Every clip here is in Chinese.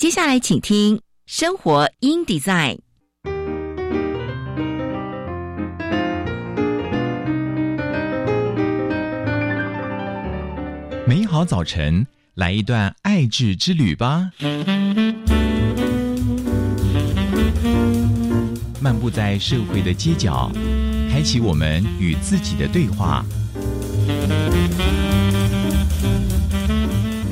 接下来请听《生活 in Design》。美好早晨，来一段爱智之旅吧。漫步在社会的街角，开启我们与自己的对话。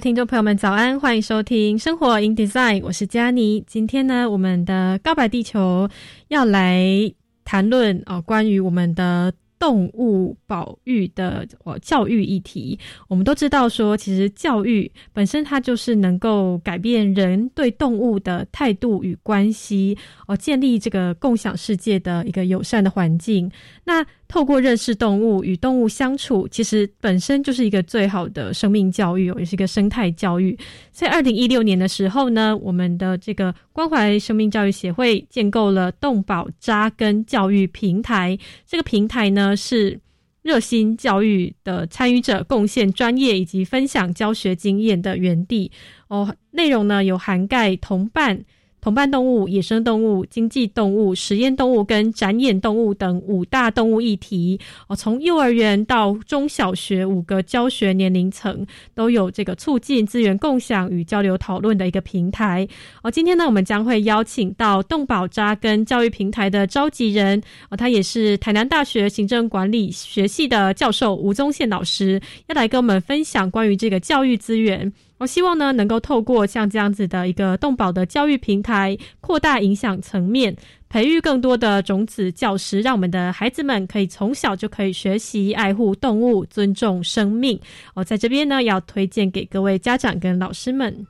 听众朋友们，早安！欢迎收听《生活 in Design》，我是佳妮。今天呢，我们的告白地球要来谈论哦，关于我们的。动物保育的呃教育议题，我们都知道说，其实教育本身它就是能够改变人对动物的态度与关系，哦，建立这个共享世界的一个友善的环境。那透过认识动物与动物相处，其实本身就是一个最好的生命教育，也是一个生态教育。在二零一六年的时候呢，我们的这个关怀生命教育协会建构了动保扎根教育平台。这个平台呢，是热心教育的参与者贡献专业以及分享教学经验的园地。哦，内容呢有涵盖同伴。同伴动物、野生动物、经济动物、实验动物跟展演动物等五大动物议题哦，从幼儿园到中小学五个教学年龄层都有这个促进资源共享与交流讨论的一个平台哦。今天呢，我们将会邀请到动保扎跟教育平台的召集人哦，他也是台南大学行政管理学系的教授吴宗宪老师，要来跟我们分享关于这个教育资源。我希望呢，能够透过像这样子的一个动保的教育平台，扩大影响层面，培育更多的种子教师，让我们的孩子们可以从小就可以学习爱护动物、尊重生命。我在这边呢，要推荐给各位家长跟老师们。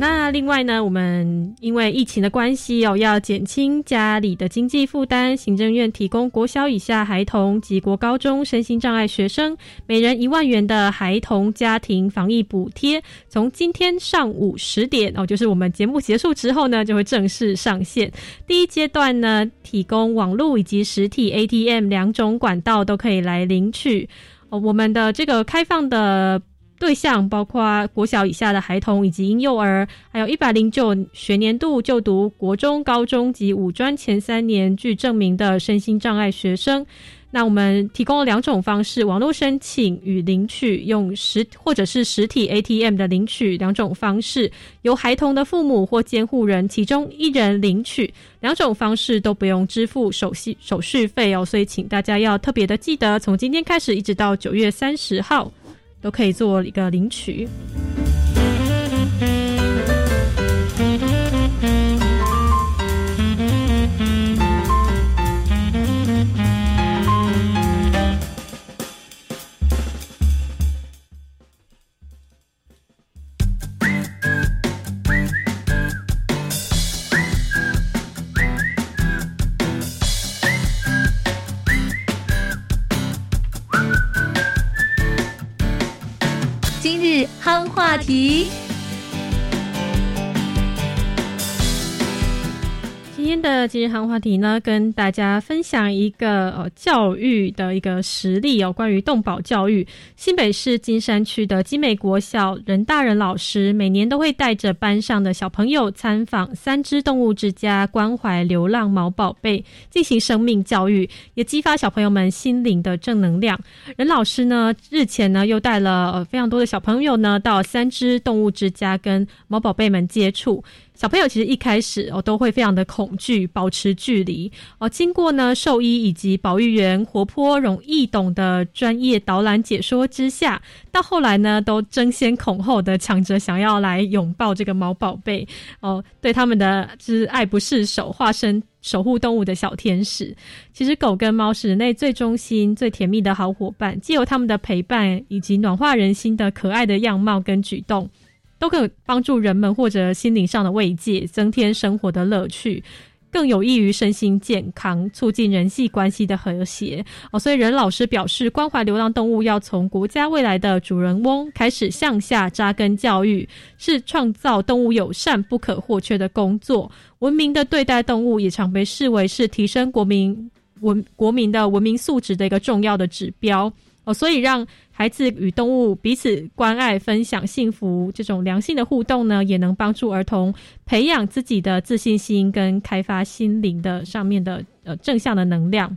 那另外呢，我们因为疫情的关系哦，要减轻家里的经济负担，行政院提供国小以下孩童及国高中身心障碍学生每人一万元的孩童家庭防疫补贴，从今天上午十点哦，就是我们节目结束之后呢，就会正式上线。第一阶段呢，提供网络以及实体 ATM 两种管道都可以来领取哦。我们的这个开放的。对象包括国小以下的孩童以及婴幼儿，还有一百零九学年度就读国中、高中及五专前三年具证明的身心障碍学生。那我们提供了两种方式：网络申请与领取，用实或者是实体 ATM 的领取两种方式，由孩童的父母或监护人其中一人领取。两种方式都不用支付手续手续费哦，所以请大家要特别的记得，从今天开始一直到九月三十号。都可以做一个领取。话题。今天的今日行话题呢，跟大家分享一个呃教育的一个实例哦，关于动保教育。新北市金山区的金美国小任大人老师，每年都会带着班上的小朋友参访三只动物之家，关怀流浪毛宝贝，进行生命教育，也激发小朋友们心灵的正能量。任老师呢，日前呢又带了呃非常多的小朋友呢，到三只动物之家跟毛宝贝们接触。小朋友其实一开始哦都会非常的恐惧，保持距离哦。经过呢兽医以及保育员活泼、容易懂的专业导览解说之下，到后来呢都争先恐后的抢着想要来拥抱这个毛宝贝哦，对他们的就是爱不释手，化身守护动物的小天使。其实狗跟猫是人类最忠心、最甜蜜的好伙伴，既有他们的陪伴以及暖化人心的可爱的样貌跟举动。都可以帮助人们或者心灵上的慰藉，增添生活的乐趣，更有益于身心健康，促进人际关系的和谐哦。所以任老师表示，关怀流浪动物要从国家未来的主人翁开始向下扎根教育，是创造动物友善不可或缺的工作。文明的对待动物也常被视为是提升国民文国民的文明素质的一个重要的指标哦。所以让。孩子与动物彼此关爱、分享幸福，这种良性的互动呢，也能帮助儿童培养自己的自信心，跟开发心灵的上面的呃正向的能量。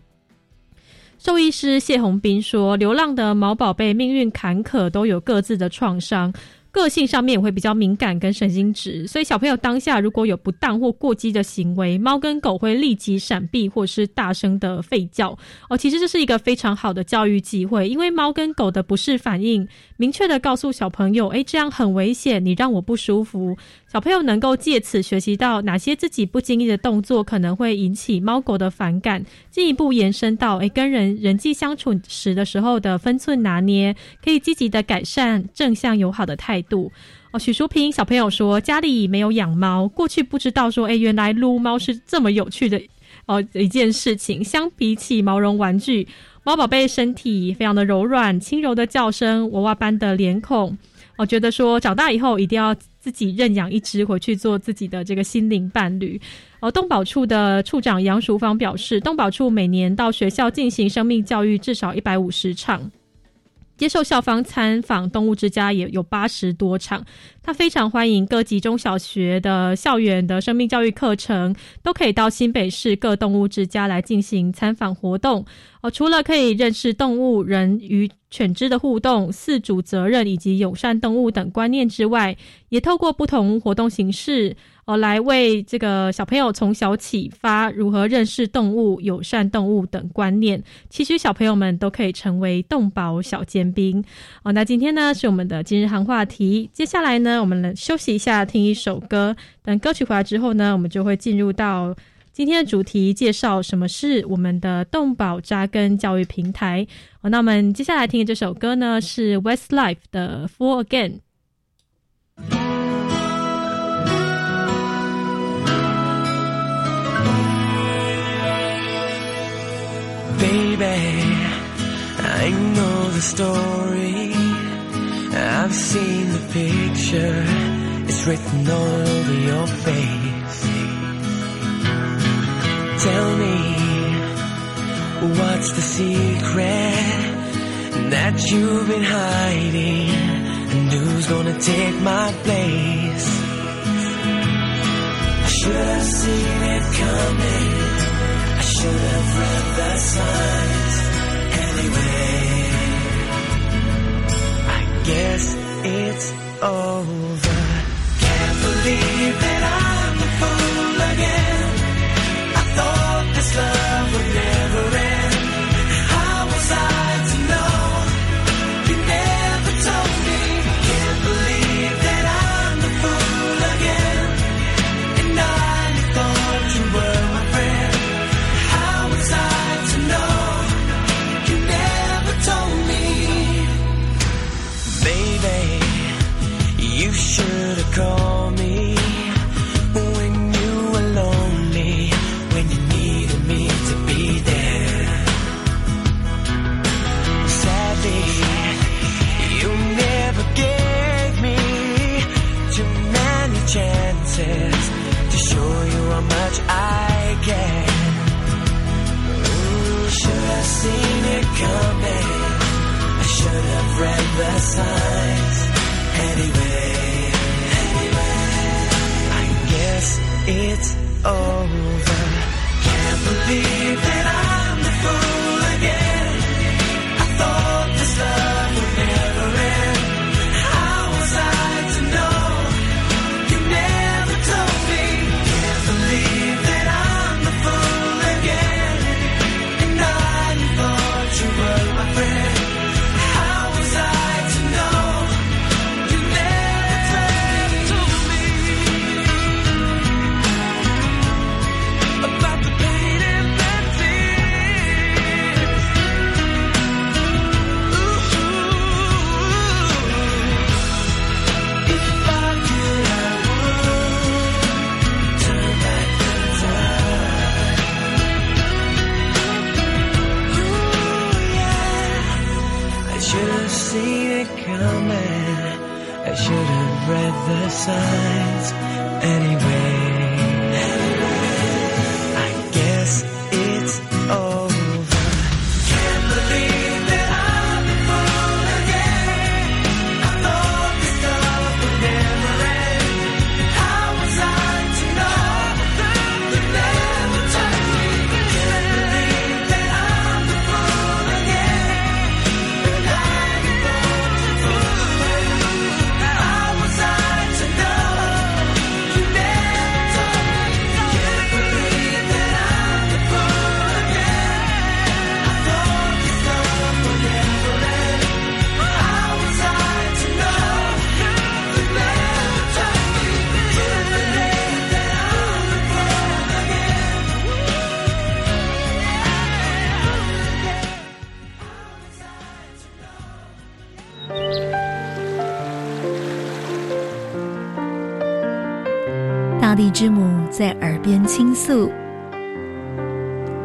兽医师谢宏斌说：“流浪的毛宝贝命运坎坷，都有各自的创伤。”个性上面也会比较敏感跟神经质，所以小朋友当下如果有不当或过激的行为，猫跟狗会立即闪避或是大声的吠叫。哦，其实这是一个非常好的教育机会，因为猫跟狗的不适反应，明确的告诉小朋友，诶，这样很危险，你让我不舒服。小朋友能够借此学习到哪些自己不经意的动作可能会引起猫狗的反感，进一步延伸到诶跟人人际相处时的时候的分寸拿捏，可以积极的改善正向友好的态度。哦，许淑平小朋友说家里没有养猫，过去不知道说诶原来撸猫是这么有趣的哦一件事情。相比起毛绒玩具，猫宝贝身体非常的柔软，轻柔的叫声，娃娃般的脸孔。我觉得说长大以后一定要。自己认养一只回去做自己的这个心灵伴侣。而动保处的处长杨淑芳表示，动保处每年到学校进行生命教育至少一百五十场，接受校方参访动物之家也有八十多场。他非常欢迎各级中小学的校园的生命教育课程，都可以到新北市各动物之家来进行参访活动。哦，除了可以认识动物、人与犬只的互动、饲主责任以及友善动物等观念之外，也透过不同活动形式，哦，来为这个小朋友从小启发如何认识动物、友善动物等观念，期许小朋友们都可以成为动保小尖兵。哦，那今天呢是我们的今日行话题，接下来呢，我们来休息一下，听一首歌。等歌曲回来之后呢，我们就会进入到。今天的主题介绍什么是我们的动保扎根教育平台。好，那我们接下来听的这首歌呢是 Westlife 的 For Again。Baby, I know the story. I've seen the picture. It's written all over your face. Tell me, what's the secret that you've been hiding? And who's gonna take my place? I should have seen it coming. I should have read the signs. Anyway, I guess it's over. Can't believe that I'm should have seen it coming. I should have read the signs anyway.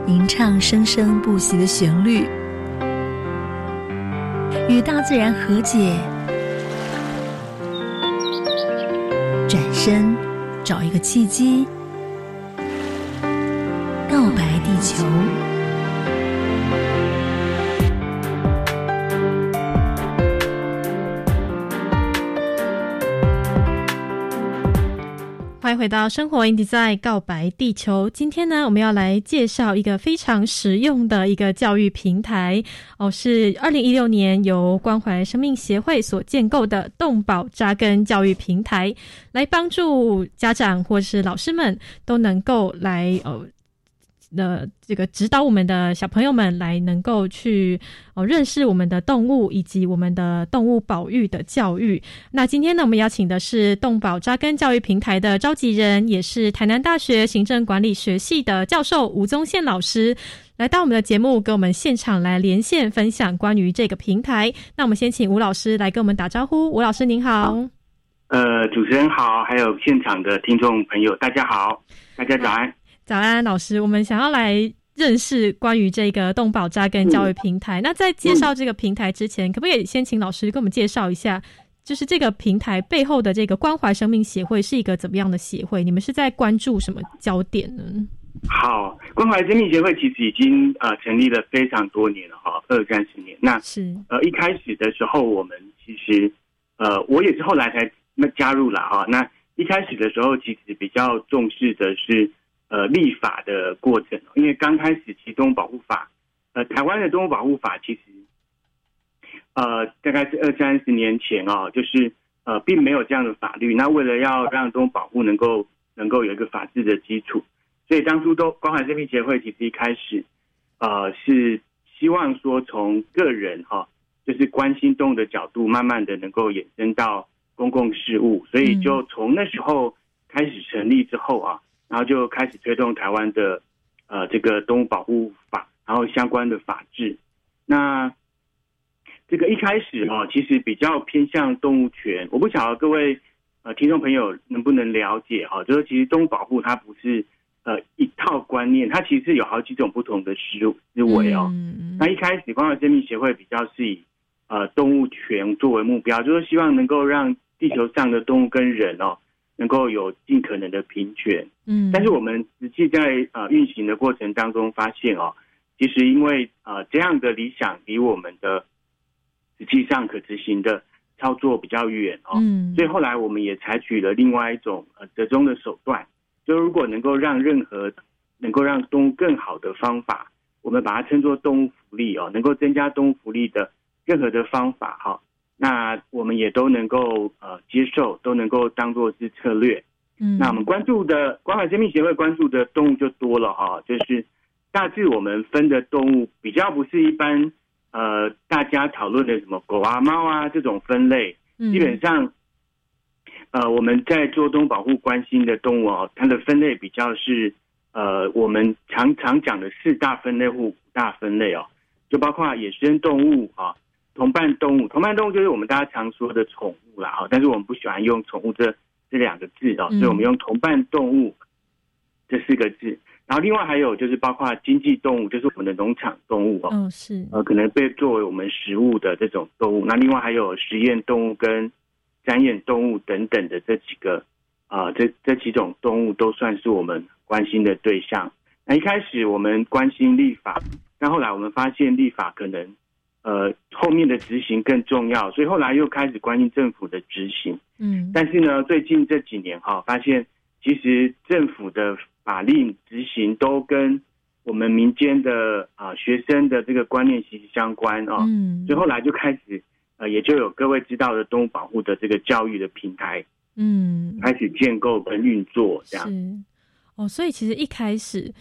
吟唱生生不息的旋律，与大自然和解，转身找一个契机，告白地球。回到生活 in design 告白地球。今天呢，我们要来介绍一个非常实用的一个教育平台哦，是二零一六年由关怀生命协会所建构的动保扎根教育平台，来帮助家长或是老师们都能够来哦呃。的这个指导我们的小朋友们来能够去哦认识我们的动物以及我们的动物保育的教育。那今天呢，我们邀请的是动保扎根教育平台的召集人，也是台南大学行政管理学系的教授吴宗宪老师，来到我们的节目，跟我们现场来连线分享关于这个平台。那我们先请吴老师来跟我们打招呼。吴老师您好。呃，主持人好，还有现场的听众朋友，大家好，大家早安。早安，老师，我们想要来认识关于这个动保扎根教育平台。那在介绍这个平台之前，可不可以先请老师给我们介绍一下，就是这个平台背后的这个关怀生命协会是一个怎么样的协会？你们是在关注什么焦点呢？好，关怀生命协会其实已经呃成立了非常多年了哈，二三十年。那是呃一开始的时候，我们其实呃我也是后来才那加入了哈。那一开始的时候，其实比较重视的是。呃，立法的过程，因为刚开始其动物保护法，呃，台湾的动物保护法其实，呃，大概是二三十年前哦，就是呃，并没有这样的法律。那为了要让动物保护能够能够有一个法治的基础，所以当初都关怀生命协会其实一开始，呃，是希望说从个人哈，就是关心动物的角度，慢慢的能够衍生到公共事务，所以就从那时候开始成立之后啊。然后就开始推动台湾的呃这个动物保护法，然后相关的法制。那这个一开始哈，其实比较偏向动物权。我不晓得各位呃听众朋友能不能了解哈，就是其实动物保护它不是呃一套观念，它其实有好几种不同的思思维哦。那一开始关怀生命协会比较是以呃动物权作为目标，就是希望能够让地球上的动物跟人哦。能够有尽可能的平权，嗯，但是我们实际在呃运行的过程当中发现哦，其实因为呃这样的理想离我们的实际上可执行的操作比较远哦，嗯，所以后来我们也采取了另外一种呃折中的手段，就如果能够让任何能够让动物更好的方法，我们把它称作动物福利哦，能够增加动物福利的任何的方法哈。那我们也都能够呃接受，都能够当做是策略。嗯，那我们关注的关怀生命协会关注的动物就多了哈，就是大致我们分的动物比较不是一般呃大家讨论的什么狗啊猫啊这种分类，基本上呃我们在做动物保护关心的动物哦，它的分类比较是呃我们常常讲的四大分类或五大分类哦，就包括野生动物啊。同伴动物，同伴动物就是我们大家常说的宠物啦，哈，但是我们不喜欢用宠物这这两个字哦，所以我们用同伴动物这四个字。然后另外还有就是包括经济动物，就是我们的农场动物哦，哦，是，呃，可能被作为我们食物的这种动物。那另外还有实验动物跟展演动物等等的这几个啊、这这几种动物都算是我们关心的对象。那一开始我们关心立法，但后来我们发现立法可能呃后面的执行更重要，所以后来又开始关心政府的执行。嗯，但是呢，最近这几年哈、发现其实政府的法令执行都跟我们民间的啊、学生的这个观念息息相关哦。嗯所以后来就开始呃，也就有各位知道的动物保护的这个教育的平台嗯，开始建构跟运作，这样。是哦，所以其实一开始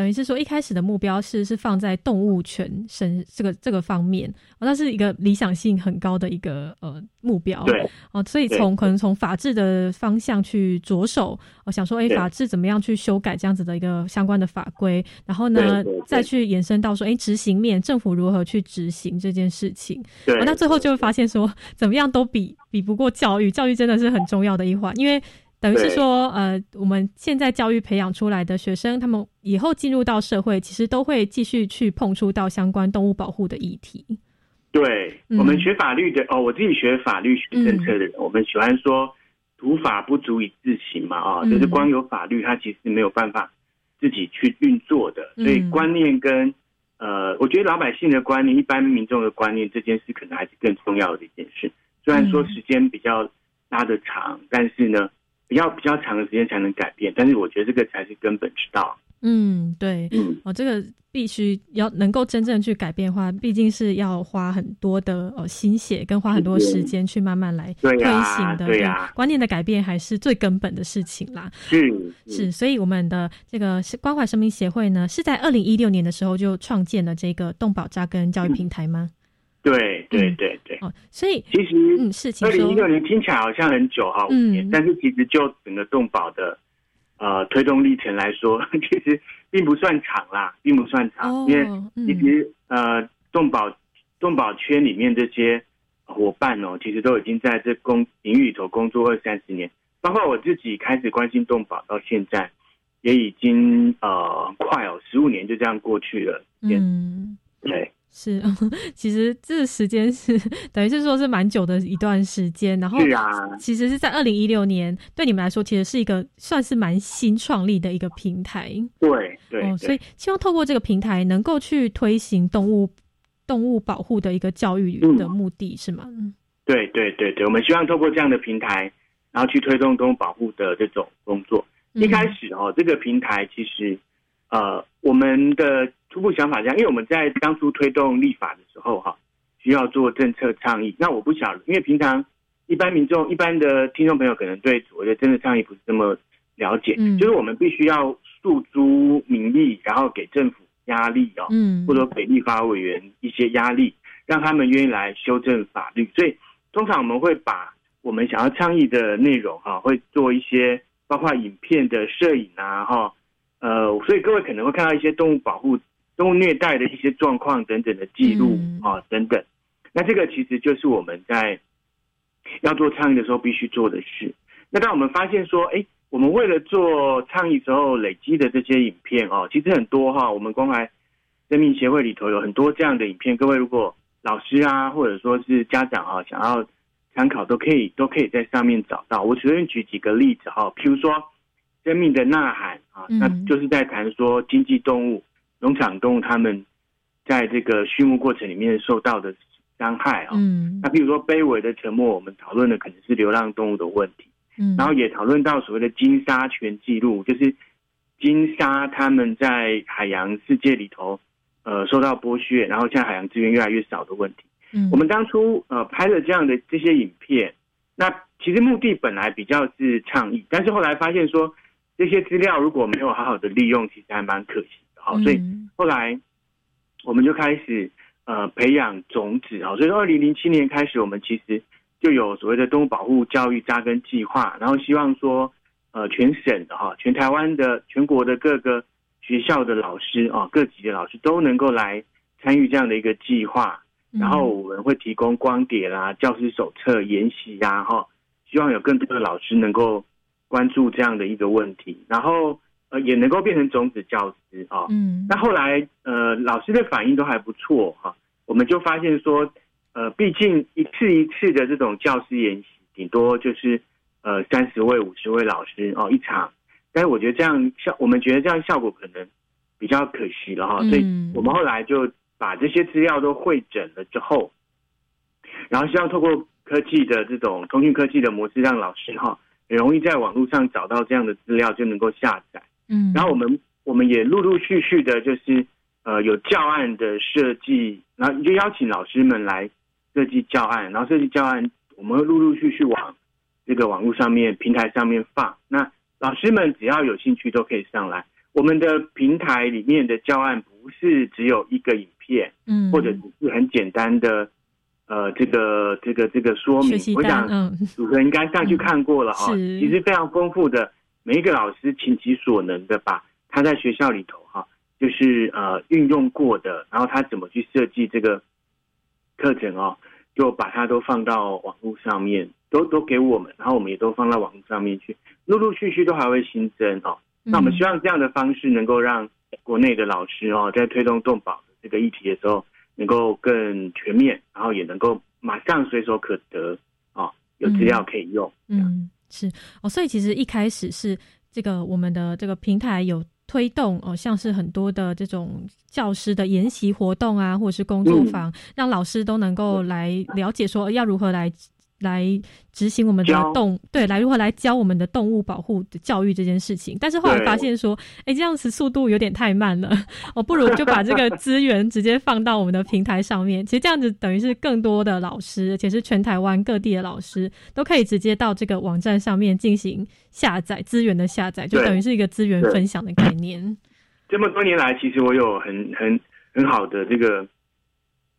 等于是说，一开始的目标是是放在动物权身这个这个方面，哦，那是一个理想性很高的一个呃目标。对哦，所以从可能从法治的方向去着手，我、想说，哎，对法治怎么样去修改这样子的一个相关的法规，然后呢再去延伸到说，哎，执行面政府如何去执行这件事情。对哦，那最后就会发现说，怎么样都比比不过教育，教育真的是很重要的一环，因为等于是说，呃，我们现在教育培养出来的学生，他们以后进入到社会，其实都会继续去碰触到相关动物保护的议题。对，嗯。我们学法律的哦，我自己学法律学政策的人，我们喜欢说土法不足以自行嘛啊、嗯就是光有法律，它其实没有办法自己去运作的，所以嗯。观念跟呃，我觉得老百姓的观念、一般民众的观念这件事，可能还是更重要的一件事。虽然说嗯。时间比较拉得长，但是呢，比较比较长的时间才能改变，但是我觉得这个才是根本之道。嗯，对，嗯，哦，这个必须要能够真正去改变的话，毕竟是要花很多的呃心血，跟花很多时间去慢慢来推行的。对呀观念的改变还是最根本的事情啦。是是，所以我们的这个是关怀生命协会呢，是在二零一六年的时候就创建了这个动保扎根教育平台吗？对对嗯。对对。哦，所以其实二零一。六年听起来好像很久哈，五嗯。年，但是其实就整个动保的呃推动历程来说，其实并不算长啦，并不算长，哦因为，嗯。其实呃动保动保圈里面这些伙伴哦，其实都已经在这工领域里头工作二三十年，包括我自己开始关心动保到现在，也已经呃快哦十五年就这样过去了，嗯，对是，其实这时间是等于是说是蛮久的一段时间，然后其实是在二零一六年，对你们来说其实是一个算是蛮新创立的一个平台。对对哦，所以希望透过这个平台能够去推行动物动物保护的一个教育嗯。的目的、是吗？嗯。对对对对，我们希望透过这样的平台，然后去推动动物保护的这种工作。一开始哦，这个平台其实呃，我们的初步想法这样，因为我们在当初推动立法的时候哈、需要做政策倡议。那我不晓得，因为平常一般民众、一般的听众朋友可能对所谓的政策倡议不是这么了解，嗯就是我们必须要诉诸民意，然后给政府压力哦，嗯，或者给立法委员一些压力，让他们愿意来修正法律。所以通常我们会把我们想要倡议的内容哈、会做一些包括影片的摄影啊哈，呃，所以各位可能会看到一些动物保护、动物虐待的一些状况等等的记录嗯啊等等。那这个其实就是我们在要做倡议的时候必须做的事。那当我们发现说，哎，我们为了做倡议时候累积的这些影片哦，其实很多哈，我们关怀生命协会里头有很多这样的影片。各位如果老师啊，或者说是家长啊，想要参考，都可以都可以在上面找到。我随便举几个例子哈，譬如说《生命的呐喊》啊，嗯那就是在谈说经济动物、农场动物它们在这个畜牧过程里面受到的伤害啊。嗯那比如说卑微的沉默，我们讨论的可能是流浪动物的问题。嗯，然后也讨论到所谓的金沙全记录，就是金沙他们在海洋世界里头，呃，受到剥削，然后现在海洋资源越来越少的问题。嗯我们当初呃拍了这样的这些影片，那其实目的本来比较是倡议，但是后来发现说这些资料如果没有好好的利用，其实还蛮可惜的。好，所以嗯后来我们就开始呃培养种子啊，所以二零零七年开始，我们其实就有所谓的动物保护教育扎根计划，然后希望说呃全省的哈，全台湾的全国的各个学校的老师啊，各级的老师都能够来参与这样的一个计划，嗯然后我们会提供光碟啦、教师手册、研习呀，哈，希望有更多的老师能够关注这样的一个问题。然后呃也能够变成种子教师啊。嗯。那后来呃老师的反应都还不错哈、我们就发现说，呃，毕竟一次一次的这种教师研习，顶多就是呃三十位、五十位老师哦一场，但是我觉得这样效，我们觉得这样效果可能比较可惜了哈、嗯。所以我们后来就把这些资料都会诊了之后，然后希望透过科技的这种通讯科技的模式，让老师哈、很容易在网络上找到这样的资料，就能够下载。嗯，然后我们我们也陆陆续续的，就是呃有教案的设计，然后就邀请老师们来设计教案，然后设计教案，我们会陆陆续续往这个网络上面平台上面放。那老师们只要有兴趣都可以上来。我们的平台里面的教案不是只有一个影片，嗯或者只是很简单的呃这个这个这个说明。我想，嗯主持人应该上去看过了哈、嗯其实非常丰富的，每一个老师倾其所能的把他在学校里头哈、就是呃运用过的，然后他怎么去设计这个课程哦，就把它都放到网络上面，都都给我们，然后我们也都放到网络上面去，陆陆续续都还会新增哦。那我们希望这样的方式能够让国内的老师哦，在推动动保这个议题的时候，能够更全面，然后也能够马上随手可得哦，有资料可以用。嗯，是哦，所以其实一开始是这个我们的这个平台有推动哦，像是很多的这种教师的研习活动啊，或者是工作坊，让老师都能够来了解说要如何来。来执行我们的教。动对，来如何来教我们的动物保护的教育这件事情，但是后来对。发现说，哎，这样子速度有点太慢了，我 不如就把这个资源直接放到我们的平台上面。其实这样子等于是更多的老师，而且是全台湾各地的老师都可以直接到这个网站上面进行下载资源的下载，就等于是一个资源分享的概念。这么多年来，其实我有很很很好的这个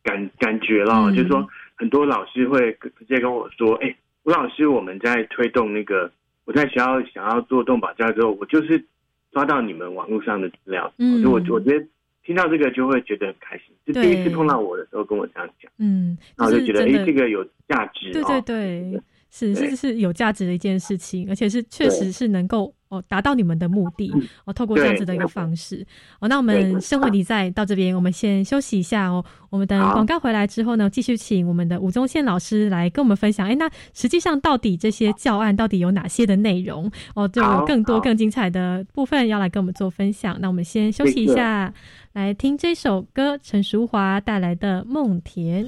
感感觉了，嗯。就是说很多老师会直接跟我说：“哎、吴老师，我们在推动那个我在学校想要做动保教育之后，我就是抓到你们网络上的资料，嗯。所以我我觉得听到这个就会觉得很开心。就第一次碰到我的时候跟我这样讲，嗯，然后就觉得哎、这个有价值对哦。对对是是有价值的一件事情，而且是确实是能够哦达到你们的目的哦，透过这样子的一个方式哦。那我们生活题在到这边，我们先休息一下哦。我们等广告回来之后呢，继续请我们的吴宗宪老师来跟我们分享。哎，那实际上到底这些教案到底有哪些的内容哦？就有更多更精彩的部分要来跟我们做分享。那我们先休息一下，来听这首歌，陈淑华带来的《梦田》。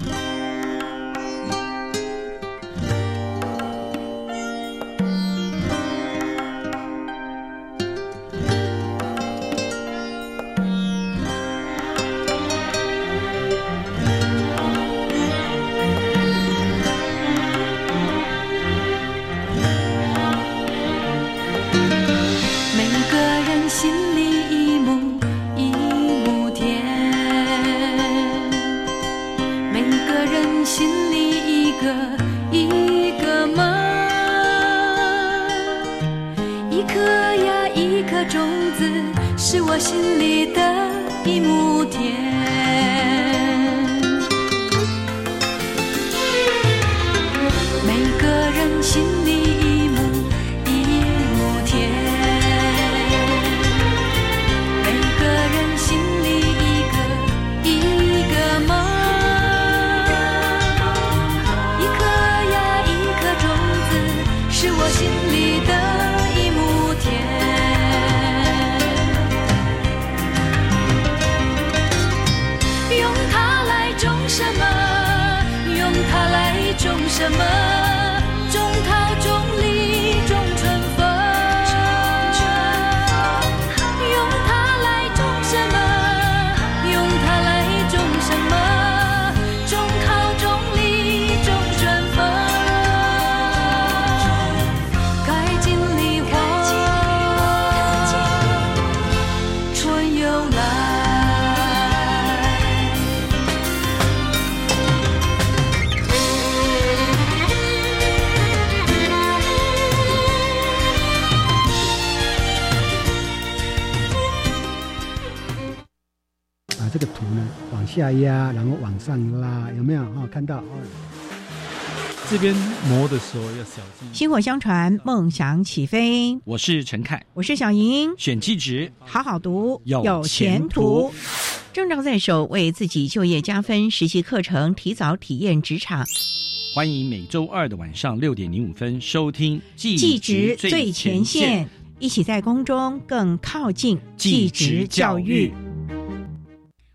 种子，是我心里的一亩田。每个人心里压，然后往上拉，有没有？哦，看到哦。这边磨的时候要小心。薪火相传，梦想起飞。我是陈凯，我是小莹。选技职，好好读，有前前途。证照在手，为自己就业加分，实习课程提早体验职场。欢迎每周二的晚上六点零五分收听《技职最前线》，一起在宫中更靠近技职教育。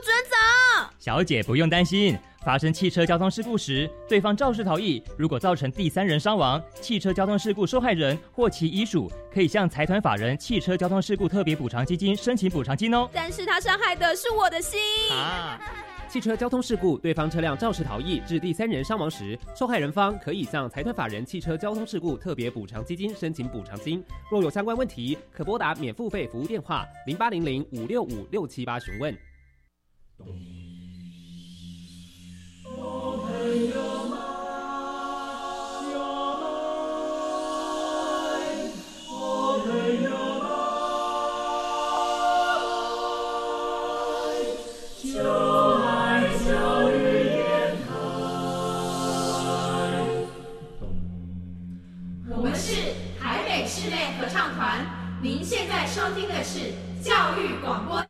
你不准走！小姐不用担心，发生汽车交通事故时，对方肇事逃逸，如果造成第三人伤亡，汽车交通事故受害人或其遗属可以向财团法人汽车交通事故特别补偿基金申请补偿金哦。但是他伤害的是我的心啊！汽车交通事故，对方车辆肇事逃逸致第三人伤亡时，受害人方可以向财团法人汽车交通事故特别补偿基金申请补偿金。若有相关问题，可拨打免付费服务电话零八零零五六五六七八询问。我们是台北室内合唱团，您现在收听的是教育广播。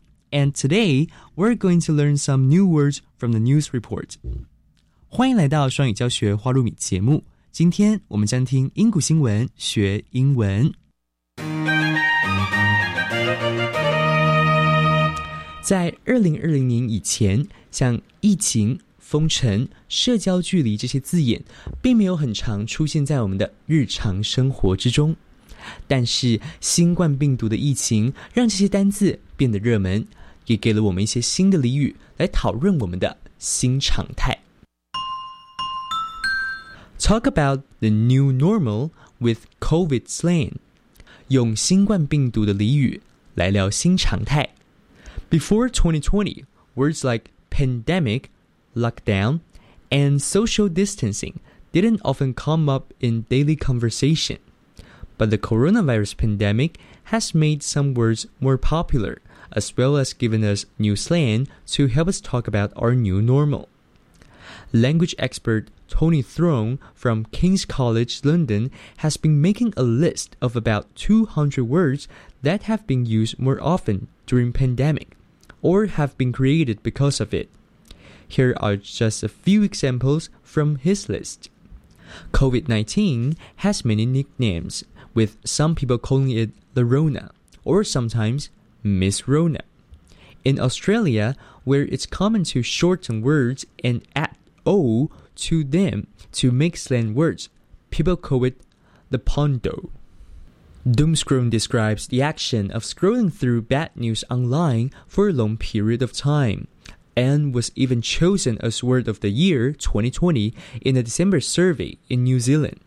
And today, we're going to learn some new words from the news report. 欢迎来到双语教学花露米节目。今天我们将听英古新闻学英文。在二零二零年以前，像疫情、封城、社交距离这些字眼，并没有很常出现在我们的日常生活之中。但是，新冠病毒的疫情让这些单字变得热门，也给了我们一些新的俚语来讨论我们的新常态。Talk about the new normal with COVID slang，用新冠病毒的俚语来聊新常态。Before 2020, words like pandemic, lockdown, and social distancing didn't often come up in daily conversation. But the coronavirus pandemic has made some words more popular, as well as given us new slang to help us talk about our new normal. Language expert Tony Throne from King's College London has been making a list of about 200 words that have been used more often during pandemic or have been created because of it. Here are just a few examples from his list. COVID 19 has many nicknames, with some people calling it the Rona or sometimes Miss Rona. In Australia, where it's common to shorten words and add O to them to make slang words, people call it the Pondo. Doomscrolling describes the action of scrolling through bad news online for a long period of time, and was even chosen as Word of the Year 2020 in a December survey in New Zealand.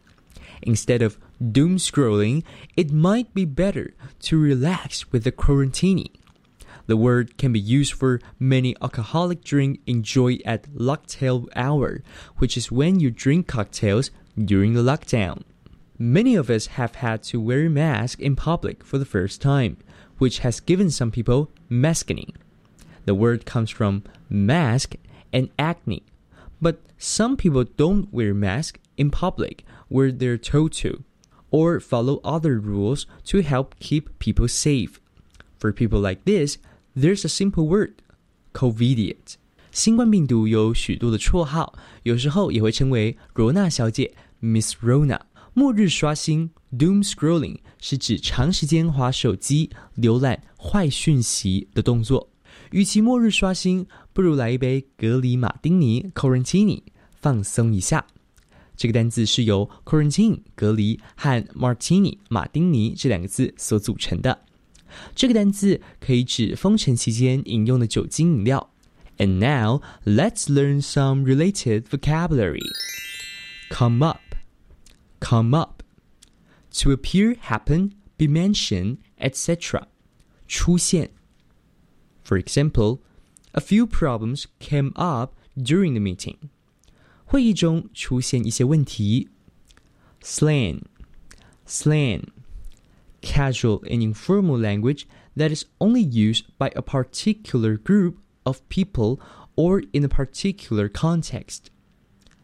Instead of doom scrolling, it might be better to relax with the quarantine. The word can be used for many alcoholic drink enjoyed at locktail hour, which is when you drink cocktails during the lockdown. Many of us have had to wear a mask in public for the first time, which has given some people maskening. The word comes from mask and acne, but some people don't wear mask in public where they're told to, or follow other rules to help keep people safe. For people like this, there's a simple word, COVIDiot. 新冠病毒有许多的绰号，有时候也会称为罗娜小姐 （Miss Rona）。末日刷新 （Doom Scrolling） 是指长时间划手机、浏览坏讯息的动作。与其末日刷新，不如来一杯格里马丁尼 （Corantini） 放松一下。 这个单字是由 quarantine 隔离和 martini 马丁尼这两个字所组成的。这个单字可以指封城期间饮用的酒精饮料。And now let's learn some related vocabulary. Come up, come up. To appear, happen, be mentioned, etc. 出现。For example, a few problems came up during the meeting. 会议中出现一些问题。Slang, slang, casual and informal language that is only used by a particular group of people or in a particular context.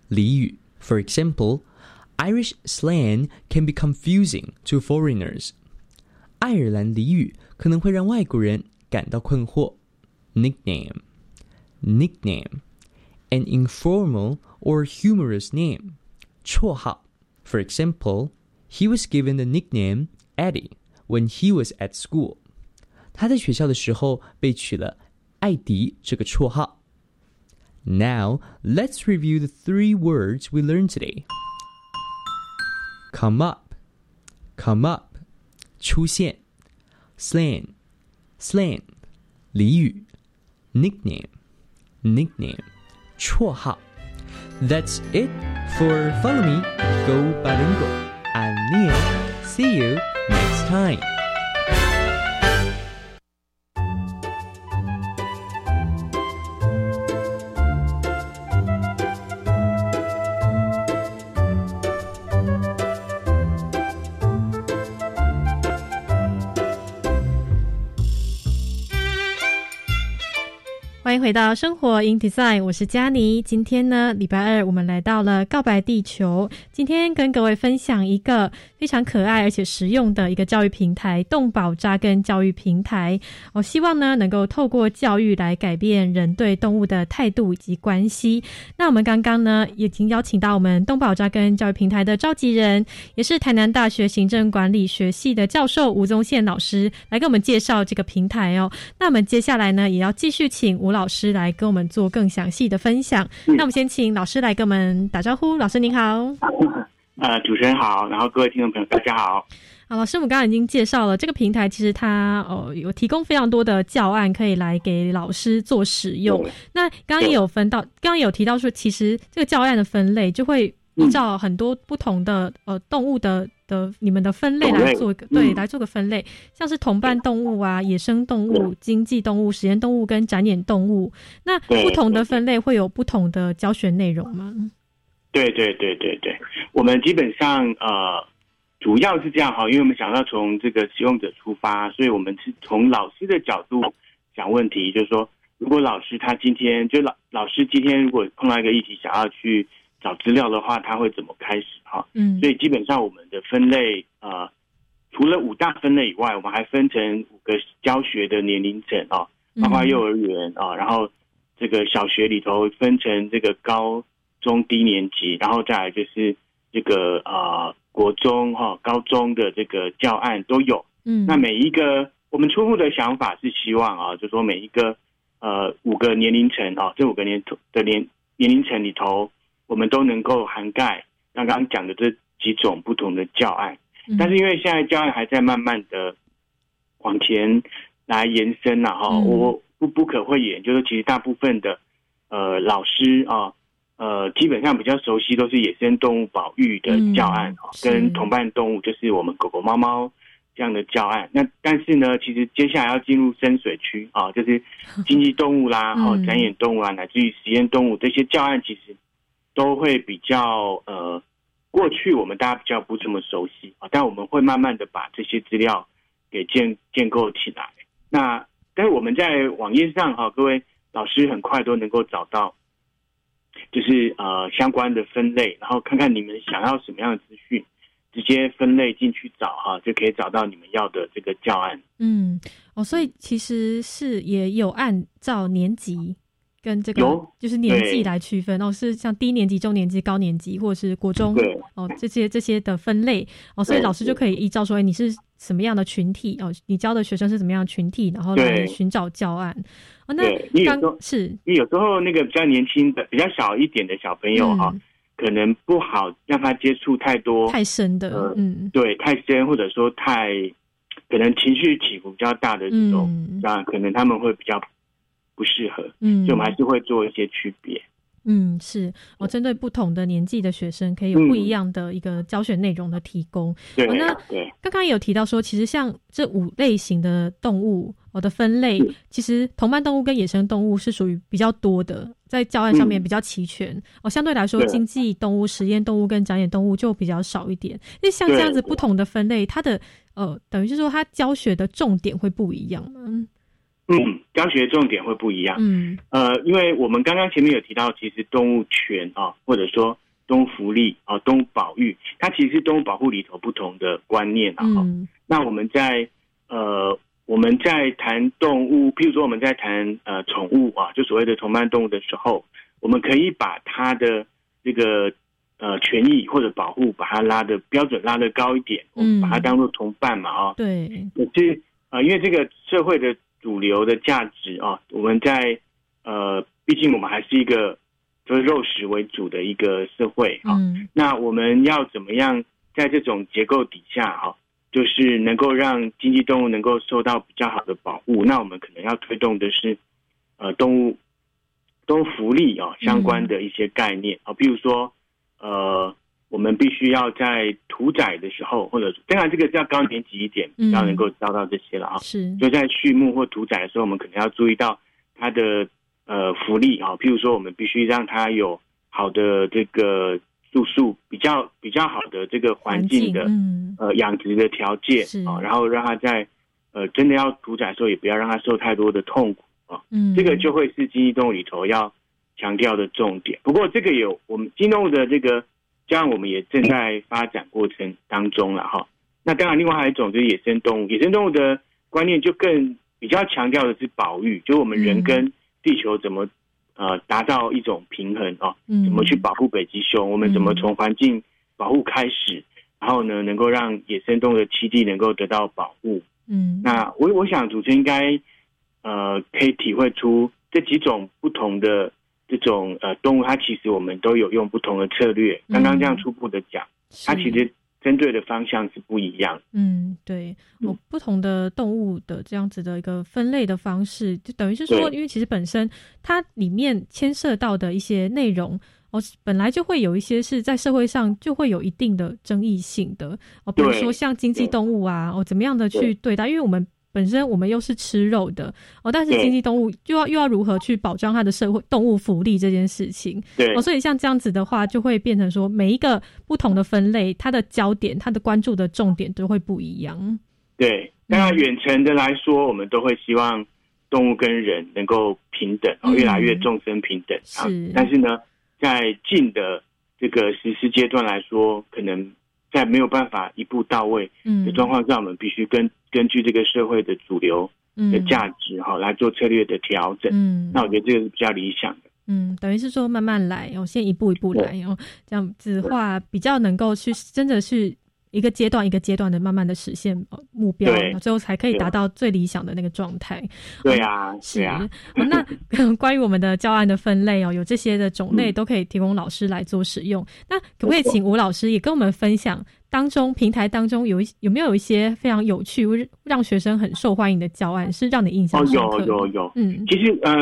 俚语 For example, Irish slang can be confusing to foreigners. 爱尔兰俚语可能会让外国人感到困惑。Nickname, nickname, an informal or humorous name. 绰号 For example, he was given the nickname Eddie when he was at school. 他在学校的时候被取了艾迪这个绰号。Now, let's review the three words we learned today. Come up, come up, 出现。Slang, slang, 俚语。Nickname, nickname, 绰号。That's it for Follow Me, Go Bilingual. I'm Neil. See you next time. 欢迎回到生活 in Design，我是佳妮。今天呢，礼拜二，我们来到了告白地球。今天跟各位分享一个非常可爱而且实用的一个教育平台——动保扎根教育平台。我希望呢，能够透过教育来改变人对动物的态度以及关系。那我们刚刚呢，已经邀请到我们动保扎根教育平台的召集人，也是台南大学行政管理学系的教授吴宗宪老师，来给我们介绍这个平台哦。那我们接下来呢，也要继续请吴老师来跟我们做更详细的分享。那我们先请老师来跟我们打招呼。老师您好，呃，主持人好，然后各位听众朋友大家好。好，老师，我们刚刚已经介绍了这个平台，其实它哦有提供非常多的教案可以来给老师做使用。那刚刚也有分到，刚刚有提到说，其实这个教案的分类就会依照很多不同的呃动物的的你们的分类来做一个对来做个分类，像是同伴动物啊、野生动物、经济动物、实验动物跟展演动物。那不同的分类会有不同的教学内容吗？对对对对对，我们基本上呃。主要是这样哈，因为我们想要从这个使用者出发，所以我们是从老师的角度想问题，就是说，如果老师他今天就老老师今天如果碰到一个议题想要去找资料的话，他会怎么开始哈？嗯，所以基本上我们的分类呃，除了五大分类以外，我们还分成五个教学的年龄层啊，包括幼儿园啊，然后这个小学里头分成这个高中低年级，然后再来就是这个啊。国中哈、高中的这个教案都有，嗯，那每一个我们初步的想法是希望啊，就说每一个呃五个年龄层啊，这五个年的年年龄层里头，我们都能够涵盖刚刚讲的这几种不同的教案。但是因为现在教案还在慢慢的往前来延伸呐，哈，我不不可讳言，就是其实大部分的呃老师啊。呃，基本上比较熟悉都是野生动物保育的教案哦，跟同伴动物就是我们狗狗、猫猫这样的教案。那但是呢，其实接下来要进入深水区啊，就是 经济动物啦、哦展演动物啊，乃至于实验动物这些教案，其实都会比较呃，过去我们大家比较不这么熟悉啊，但我们会慢慢的把这些资料给建建构起来。那但是我们在网页上哈，各位老师很快都能够找到。就是呃相关的分类，然后看看你们想要什么样的资讯，直接分类进去找哈，就可以找到你们要的这个教案。嗯，哦，所以其实是也有按照年级跟这个就是年纪来区分哦，是像低年级、中年级、高年级，或者是国中哦这些这些的分类哦，所以老师就可以依照说哎你是什么样的群体哦，你教的学生是怎么样的群体，然后来对。寻找教案。哦。那对，因为有时候是。你有时候那个比较年轻的、比较小一点的小朋友哈、可能不好让他接触太多嗯太深的，呃嗯。对太深，或者说太可能情绪起伏比较大的这种，嗯。那、可能他们会比较不适合，嗯所以我们还是会做一些区别。嗯，是我针对不同的年纪的学生，可以有不一样的一个教学内容的提供。对哦、那刚刚也有提到说，其实像这五类型的动物，我的分类，其实同伴动物跟野生动物是属于比较多的，在教案上面嗯比较齐全。哦，相对来说，经济动物、实验动物跟展演动物就比较少一点。那像这样子不同的分类，它的呃，等于是说它教学的重点会不一样吗？嗯，教学重点会不一样。嗯呃，因为我们刚刚前面有提到，其实动物权啊，或者说动物福利啊、动物保育，它其实是动物保护里头不同的观念啊。嗯那我们在呃我们在谈动物，譬如说我们在谈呃宠物啊，就所谓的同伴动物的时候，我们可以把它的这个呃权益或者保护，把它拉的标准拉的高一点，我们把它当做同伴嘛啊。对，可是呃，因为这个社会的主流的价值啊，我们在呃，毕竟我们还是一个就是肉食为主的一个社会啊。嗯那我们要怎么样在这种结构底下啊，就是能够让经济动物能够受到比较好的保护？那我们可能要推动的是呃动物动物福利啊相关的一些概念啊，比如说呃。我们必须要在屠宰的时候，或者当然这个是要高年级一点，比较能够教到这些了啊。是就在畜牧或屠宰的时候，我们可能要注意到它的呃福利啊，譬如说我们必须让它有好的这个住宿，比较比较好的这个环境的嗯呃养殖的条件啊，然后让它在呃真的要屠宰的时候，也不要让它受太多的痛苦啊。嗯这个就会是经济动物里头要强调的重点。不过这个有我们经济动物的这个，这样我们也正在发展过程当中了哈。那当然，另外还有一种就是野生动物，野生动物的观念就更比较强调的是保育，就我们人跟地球怎么呃达到一种平衡啊，嗯怎么去保护北极熊，我们怎么从环境保护开始，然后呢，能够让野生动物的栖地能够得到保护。嗯那我我想主持人应该呃可以体会出这几种不同的这种呃动物，它其实我们都有用不同的策略。刚刚这样初步的讲，它其实针对的方向是不一样。嗯，对，我不同的动物的这样子的一个分类的方式，就等于是说，因为其实本身它里面牵涉到的一些内容。哦，本来就会有一些是在社会上就会有一定的争议性的哦，比如对说像经济动物啊，哦，怎么样的去对对待？因为我们本身我们又是吃肉的哦，但是经济动物又要又要如何去保障它的社会动物福利这件事情？对哦，所以像这样子的话，就会变成说每一个不同的分类，它的焦点、它的关注的重点都会不一样。对，当然远程的来说，我们都会希望动物跟人能够平等，越来越众生平等啊是。但是呢，在近的这个实施阶段来说，可能在没有办法一步到位嗯的状况下，我们必须根根据这个社会的主流的价值哈、来做策略的调整。嗯那我觉得这个是比较理想的。嗯，等于是说慢慢来，哦，先一步一步来，哦，这样子的话比较能够去真的是一个阶段一个阶段的慢慢的实现呃目标，对最后才可以达到最理想的那个状态。对啊，是对啊。哦那 关于我们的教案的分类哦，有这些的种类嗯都可以提供老师来做使用。那可不可以请吴老师也跟我们分享当中平台当中有一有没有一些非常有趣、让学生很受欢迎的教案，是让你印象哦，深刻的？有有有，嗯，其实呃，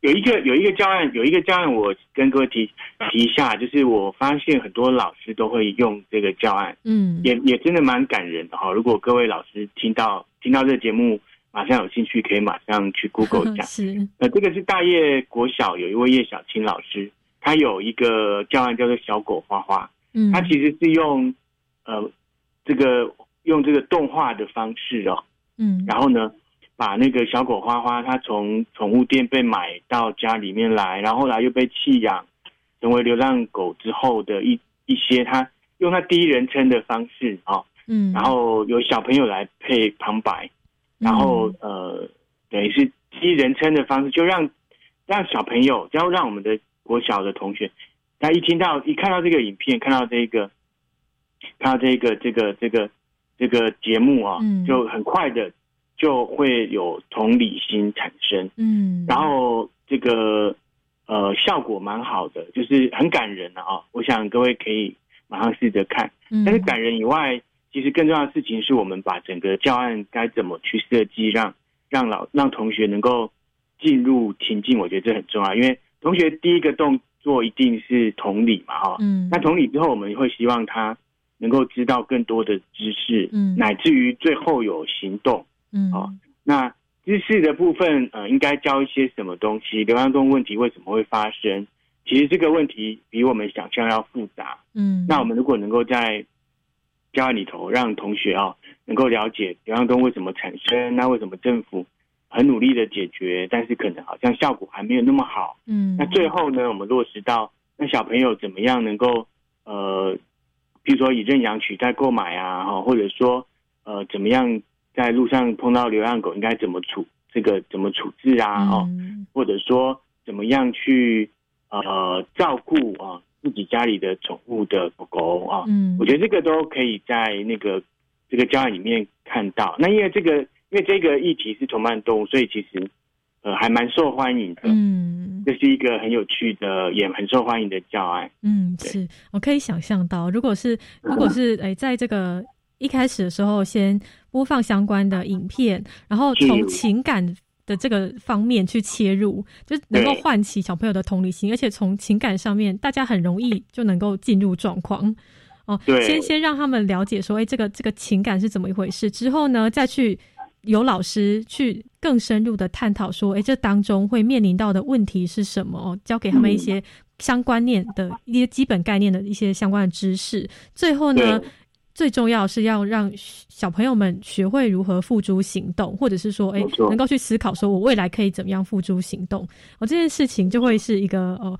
有一个有一个教案，有一个教案，我跟各位提提一下，就是我发现很多老师都会用这个教案，嗯，也也真的蛮感人的哈。如果各位老师听到听到这个节目，马上有兴趣，可以马上去 Google 一下。是，呃，这个是大叶国小有一位叶小青老师，他有一个教案叫做小狗花花，嗯，他其实是用呃这个用这个动画的方式哦，嗯，然后呢，把那个小狗花花，它从宠物店被买到家里面来，然后后来又被弃养，成为流浪狗之后的一一些，他用他第一人称的方式啊、哦，嗯，然后有小朋友来配旁白，然后呃，等于是第一人称的方式，就让让小朋友，要让我们的国小的同学，他一听到一看到这个影片，看到这个，看到这个这个这个这个节目啊，嗯。就很快的就会有同理心产生，嗯，然后这个呃效果蛮好的，就是很感人的啊。我想各位可以马上试着看。嗯但是感人以外，其实更重要的事情是我们把整个教案该怎么去设计，让让老让同学能够进入情境，我觉得这很重要。因为同学第一个动作一定是同理嘛，哈、嗯那同理之后，我们会希望他能够知道更多的知识，嗯乃至于最后有行动。嗯哦，那知识的部分，呃，应该教一些什么东西？流浪动物问题为什么会发生？其实这个问题比我们想象要复杂。嗯，那我们如果能够在教案里头让同学啊、能够了解流浪动物为什么产生，那为什么政府很努力的解决，但是可能好像效果还没有那么好。嗯，那最后呢，我们落实到那小朋友怎么样能够呃，比如说以认养取代购买啊，哈，或者说呃，怎么样在路上碰到流浪狗应该怎么处这个怎么处置啊，哦，嗯或者说怎么样去呃照顾啊自己家里的宠物的狗狗啊，嗯我觉得这个都可以在那个这个教案里面看到。那因为这个因为这个议题是同伴动物，所以其实呃还蛮受欢迎的。嗯这是一个很有趣的，也很受欢迎的教案。嗯，是我可以想象到，如果是如果是诶，在这个一开始的时候，先播放相关的影片，然后从情感的这个方面去切入，就能够唤起小朋友的同理心，而且从情感上面，大家很容易就能够进入状况。哦，对先先让他们了解说，哎，这个这个情感是怎么一回事，之后呢，再去有老师去更深入的探讨说，哎，这当中会面临到的问题是什么？哦，教给他们一些相关念的一些基本概念的一些相关的知识。最后呢对，最重要是要让小朋友们学会如何付诸行动，或者是说，哎没，错能够去思考说我未来可以怎么样付诸行动。哦，这件事情就会是一个哦。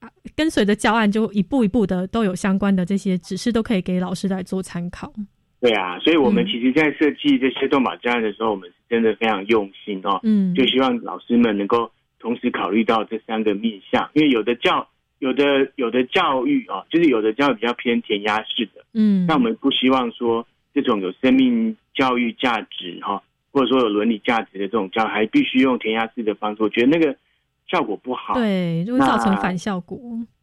啊跟随着教案，就一步一步的都有相关的这些指示，都可以给老师来做参考。对啊，所以我们嗯其实，在设计这些动保教案的时候，我们是真的非常用心哦。嗯就希望老师们能够同时考虑到这三个面向，因为有的教有的有的教育啊、就是有的教育比较偏填鸭式的，嗯，那我们不希望说这种有生命教育价值哈、或者说有伦理价值的这种教育，还必须用填鸭式的方式，我觉得那个效果不好。对，就会造成反效果。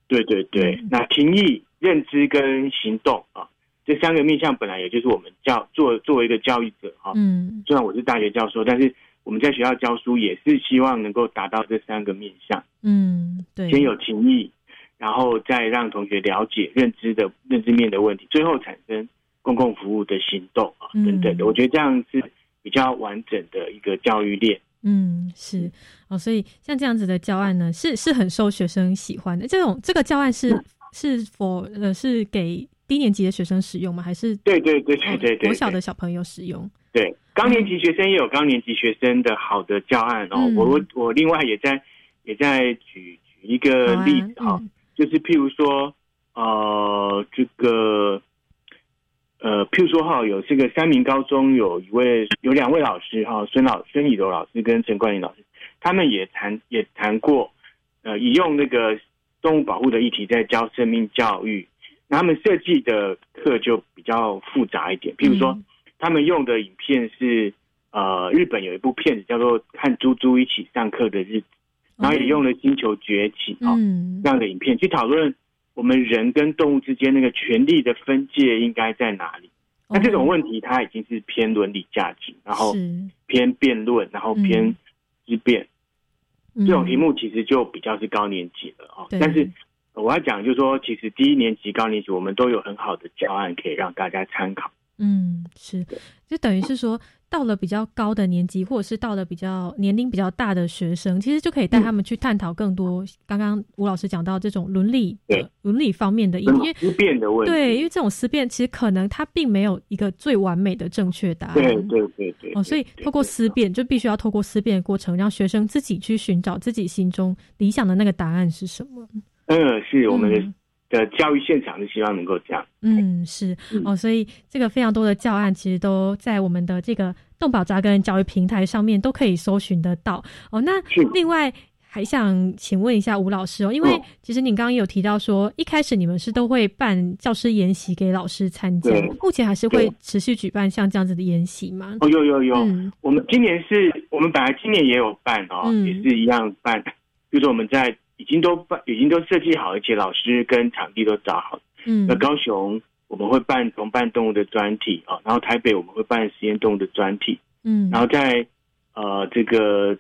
对对对，那情意、认知跟行动啊，这三个面向本来也就是我们教作作为一个教育者哈、嗯。虽然我是大学教授，但是我们在学校教书也是希望能够达到这三个面向：嗯，对，先有情意，然后再让同学了解认知的认知面的问题，最后产生公共服务的行动啊嗯等等的。我觉得这样是比较完整的一个教育链。嗯，是哦，所以像这样子的教案呢，是是很受学生喜欢的。这种这个教案是、是否呃是给低年级的学生使用吗？还是对对对对哦对对国小的小朋友使用？对，高年级学生也有高年级学生的好的教案哦。嗯我我我另外也在也在举举一个例子哈、嗯就是譬如说呃这个呃譬如说哈有这个三明高中有一位有两位老师哈孙老孙以柔老师跟陈冠霖老师，他们也谈也谈过呃以用那个动物保护的议题在教生命教育，那他们设计的课就比较复杂一点，譬如说。嗯他们用的影片是呃，日本有一部片子叫做《看猪猪一起上课的日子》，然后也用了《星球崛起》哦嗯这样的影片去讨论我们人跟动物之间那个权利的分界应该在哪里。那这种问题它已经是偏伦理价值，然后偏辩论，然后偏嗯思辨。嗯这种题目其实就比较是高年级了哦。对但是我要讲就是说，其实低年级、高年级我们都有很好的教案可以让大家参考。嗯，是，就等于是说，到了比较高的年级，或者是到了比较年龄比较大的学生，其实就可以带他们去探讨更多。刚刚吴老师讲到这种伦理对的伦理方面的议题，因为思辨的问题，对，因为这种思辨其实可能它并没有一个最完美的正确答案。对对对对哦，所以透过思辨，就必须要透过思辨的过程，让学生自己去寻找自己心中理想的那个答案是什么。嗯，是我们的、嗯的教育现场是希望能够这样。嗯，是哦，所以这个非常多的教案其实都在我们的这个动保扎根教育平台上面都可以搜寻得到。哦。那另外还想请问一下吴老师哦，因为其实您刚刚有提到说，一开始你们是都会办教师研习给老师参加，目前还是会持续举办像这样子的研习吗？哦，有有有，我们今年是我们本来今年也有办哦，也是一样办，就是我们在已经都办，已经都设计好，而且老师跟场地都找好。嗯，那高雄我们会办同伴动物的专题啊，然后台北我们会办实验动物的专题。嗯，然后在呃这个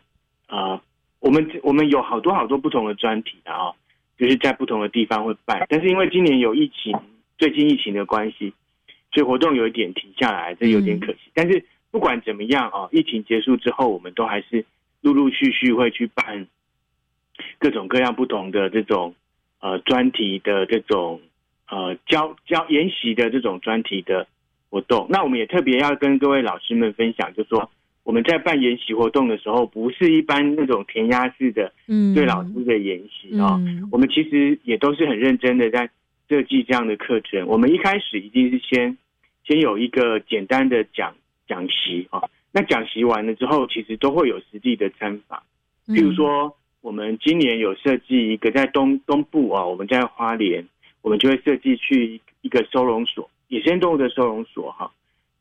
呃。我们我们有好多好多不同的专题的啊，就是在不同的地方会办，但是因为今年有疫情，最近疫情的关系，所以活动有一点停下来，这有点可惜。但是不管怎么样啊，疫情结束之后，我们都还是陆陆续续会去办各种各样不同的这种呃专题的这种呃教教研习的这种专题的活动。那我们也特别要跟各位老师们分享，就说。我们在办研习活动的时候，不是一般那种填鸭式的对老师的研习啊。我们其实也都是很认真的在设计这样的课程。我们一开始一定是先先有一个简单的讲讲习啊。那讲习完了之后，其实都会有实际的参访。比如说，我们今年有设计一个在东东部啊，我们在花莲，我们就会设计去一个收容所，野生动物的收容所哈，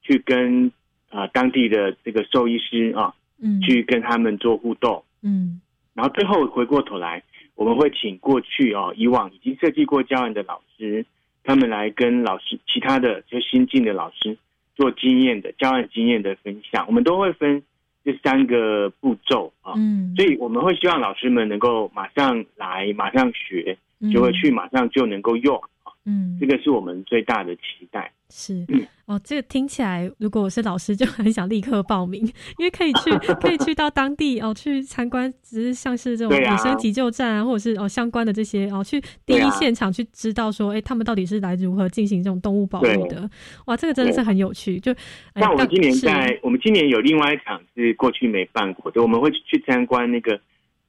去跟。啊，当地的这个兽医师啊，嗯，去跟他们做互动，嗯，然后最后回过头来，我们会请过去啊，以往已经设计过教案的老师，他们来跟老师其他的就新进的老师做经验的教案经验的分享，我们都会分这三个步骤啊，嗯，所以我们会希望老师们能够马上来，马上学，就会去马上就能够用。嗯，这个是我们最大的期待。是，哦，这个听起来，如果我是老师，就很想立刻报名，因为可以去，可以去到当地哦，去参观，只是像是这种野生急救站啊，或者是哦相关的这些哦，去第一现场去知道说，哎，他们到底是来如何进行这种动物保护的。哇，这个真的是很有趣。就像我们今年在，我们今年有另外一场是过去没办过的，我们会去参观那个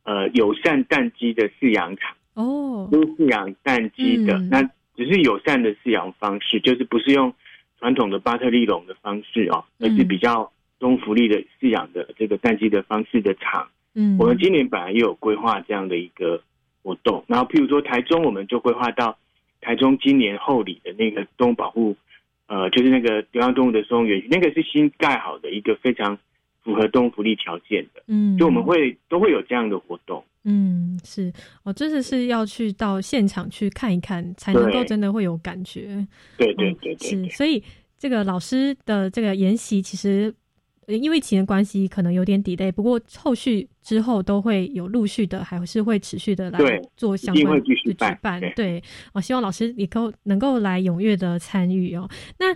呃友善蛋鸡的饲养场。哦，都饲养蛋鸡的。那。只是友善的饲养方式，就是不是用传统的巴特利笼的方式哦，而是比较中福利的饲养的这个蛋鸡的方式的场。嗯，我们今年本来也有规划这样的一个活动，然后譬如说台中，我们就规划到台中今年后里的那个动物保护，呃，就是那个流浪动物的收容园区，那个是新盖好的一个非常符合动物福利条件的。嗯，就我们会都会有这样的活动。嗯，是哦，真的是要去到现场去看一看，才能够真的会有感觉。对对对对，是。所以这个老师的这个研习，其实因为疫情的关系，可能有点 delay。不过后续之后都会有陆续的，还是会持续的来做相关的举办。对，我希望老师也够能够来踊跃的参与哦。那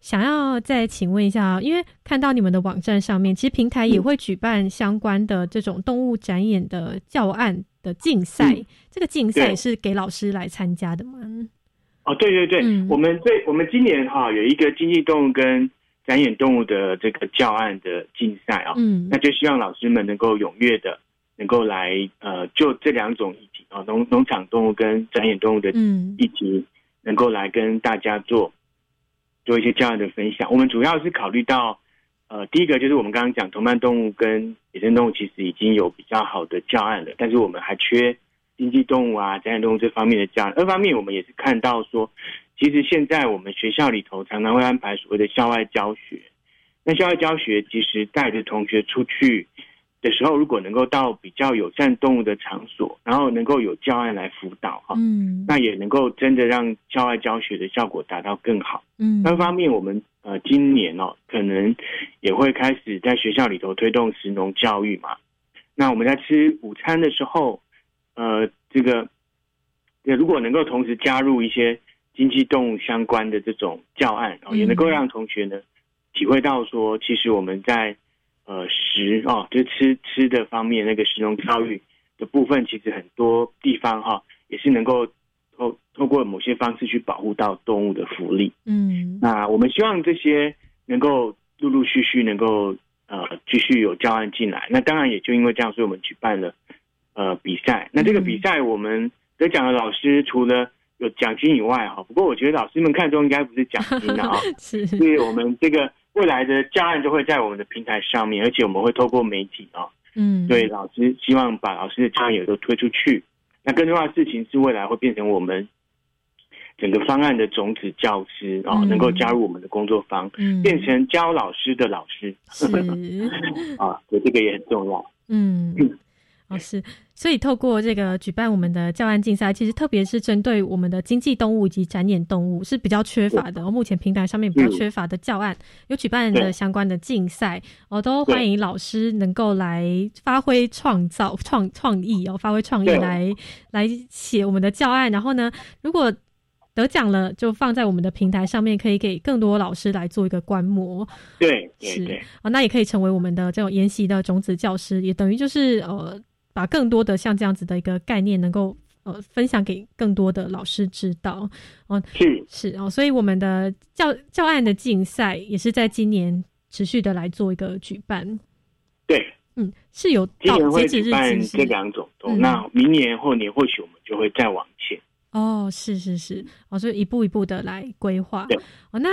想要再请问一下，因为看到你们的网站上面，其实平台也会举办相关的这种动物展演的教案的竞赛。这个竞赛是给老师来参加的吗？哦，对对对，我们这我们今年哈有一个经济动物跟展演动物的这个教案的竞赛啊，嗯，那就希望老师们能够踊跃的，能够来呃，就这两种议题啊，农农场动物跟展演动物的议题，能够来跟大家做做一些教案的分享。我们主要是考虑到，呃，第一个就是我们刚刚讲同伴动物跟野生动物其实已经有比较好的教案了，但是我们还缺经济动物啊、展演动物这方面的教案。二方面，我们也是看到说。其实现在我们学校里头常常会安排所谓的校外教学，那校外教学其实带着同学出去的时候，如果能够到比较友善动物的场所，然后能够有教案来辅导哈，嗯，那也能够真的让校外教学的效果达到更好。嗯，另一方面，我们呃今年哦，可能也会开始在学校里头推动食农教育嘛。那我们在吃午餐的时候，呃，这个如果能够同时加入一些。经济动物相关的这种教案，哦，也能够让同学呢体会到说，其实我们在呃食哦，就吃吃的方面，那个食农教育的部分，其实很多地方哈也是能够透透过某些方式去保护到动物的福利。嗯，那我们希望这些能够陆陆续续能够呃继续有教案进来。那当然也就因为这样，所以我们举办了呃比赛。那这个比赛我们得奖的老师除了有奖金以外哈，不过我觉得老师们看中应该不是奖金的啊，是，我们这个未来的教案就会在我们的平台上面，而且我们会透过媒体啊，嗯，对老师希望把老师的教案也都推出去。那更重要的事情是，未来会变成我们整个方案的种子教师啊、嗯能够加入我们的工作坊，嗯变成教老师的老师。是 啊，所以这个也很重要。嗯，哦是，所以透过这个举办我们的教案竞赛，其实特别是针对我们的经济动物以及展演动物是比较缺乏的。哦，目前平台上面比较缺乏的教案，有举办的相关的竞赛，哦，都欢迎老师能够来发挥创造创创意哦，发挥创意来来写我们的教案。然后呢，如果得奖了，就放在我们的平台上面，可以给更多老师来做一个观摩。对对是啊，哦，那也可以成为我们的这种研习的种子教师，也等于就是呃，把更多的像这样子的一个概念，能够呃分享给更多的老师知道。哦，是是哦，所以我们的教教案的竞赛也是在今年持续的来做一个举办。对，嗯，是有今年会到截止日举办期是这两种那明年后年或许我们就会再往前。哦，是是是，哦，所以一步一步的来规划对。哦，那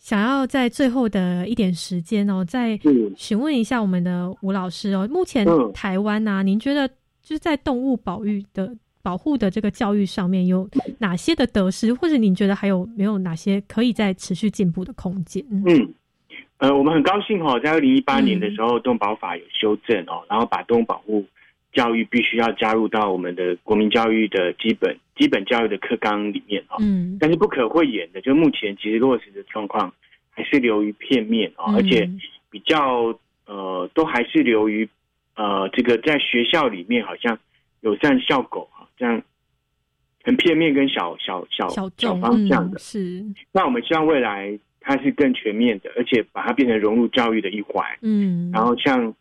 想要在最后的一点时间哦，再询问一下我们的吴老师哦，目前嗯。台湾呐、您觉得就是在动物保育的保护的这个教育上面有哪些的得失，或者您觉得还有没有哪些可以再持续进步的空间？嗯，呃，我们很高兴哦，在二零一八年嗯。的时候，动保法有修正哦，然后把动物保护教育必须要加入到我们的国民教育的基本基本教育的课纲里面啊。嗯但是不可讳言的，就目前其实落实的状况还是流于片面哦，嗯而且比较呃，都还是流于呃，这个在学校里面好像友善校狗啊，这样很片面跟小小小小方向的。是那我们希望未来它是更全面的，而且把它变成融入教育的一环。嗯，然后像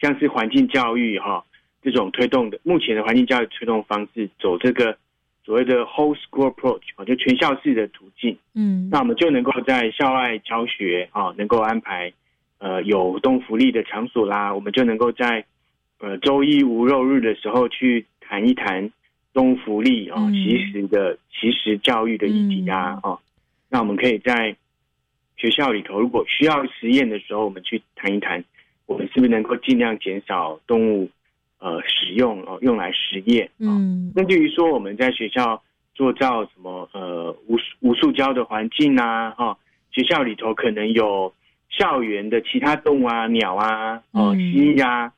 像是环境教育哈这种推动的，目前的环境教育推动方式走这个所谓的 whole school approach 啊，就全校式的途径。嗯。那我们就能够在校外教学啊，能够安排呃有动物福利的场所啦，我们就能够在呃周一无肉日的时候去谈一谈动物福利啊，嗯。其实的其实教育的议题啊，哦，那我们可以在学校里头，如果需要实验的时候，我们去谈一谈，我们是不是能够尽量减少动物呃使用哦，用来实验。嗯那至于说我们在学校做造什么呃无无塑胶的环境啊，哈、学校里头可能有校园的其他动物啊、鸟啊、哦、嗯蜥蜴啊、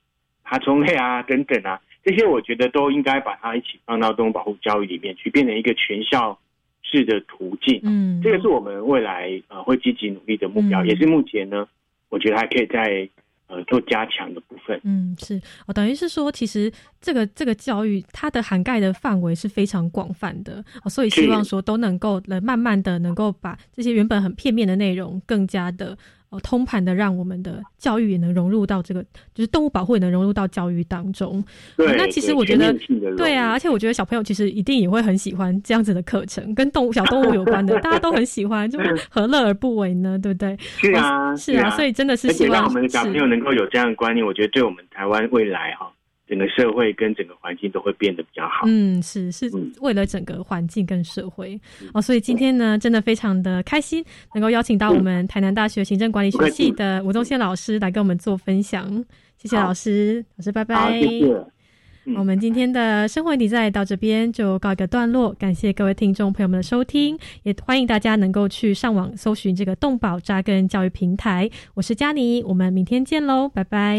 爬虫类啊等等啊，这些我觉得都应该把它一起放到动物保护教育里面去，变成一个全校式的途径。嗯这个是我们未来呃会积极努力的目标，嗯也是目前呢，我觉得还可以在呃做加强的部分。嗯，是哦，等于是说，其实这个这个教育它的涵盖的范围是非常广泛的哦，所以希望说都能够能慢慢的能够把这些原本很片面的内容，更加的呃通盘的让我们的教育也能融入到这个，就是动物保护也能融入到教育当中。那其实我觉得对啊，而且我觉得小朋友其实一定也会很喜欢这样子的课程，跟动物小动物有关的，大家都很喜欢，就 何乐而不为呢？对不对？是啊，哦是啊，所以真的是希望让我们的小朋友能够有这样的观念，我觉得对我们台湾未来哈、整个社会跟整个环境都会变得比较好。嗯，是是为了整个环境跟社会、哦，所以今天呢，真的非常的开心，能够邀请到我们台南大学行政管理学系的吴宗宪老师来跟我们做分享。谢谢老师，老师拜拜。我们今天的生活底在到这边就告一个段落，感谢各位听众朋友们的收听，也欢迎大家能够去上网搜寻这个动保扎根教育平台。我是佳妮，我们明天见喽，拜拜。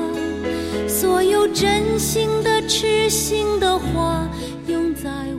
所有真心的、痴心的话，永在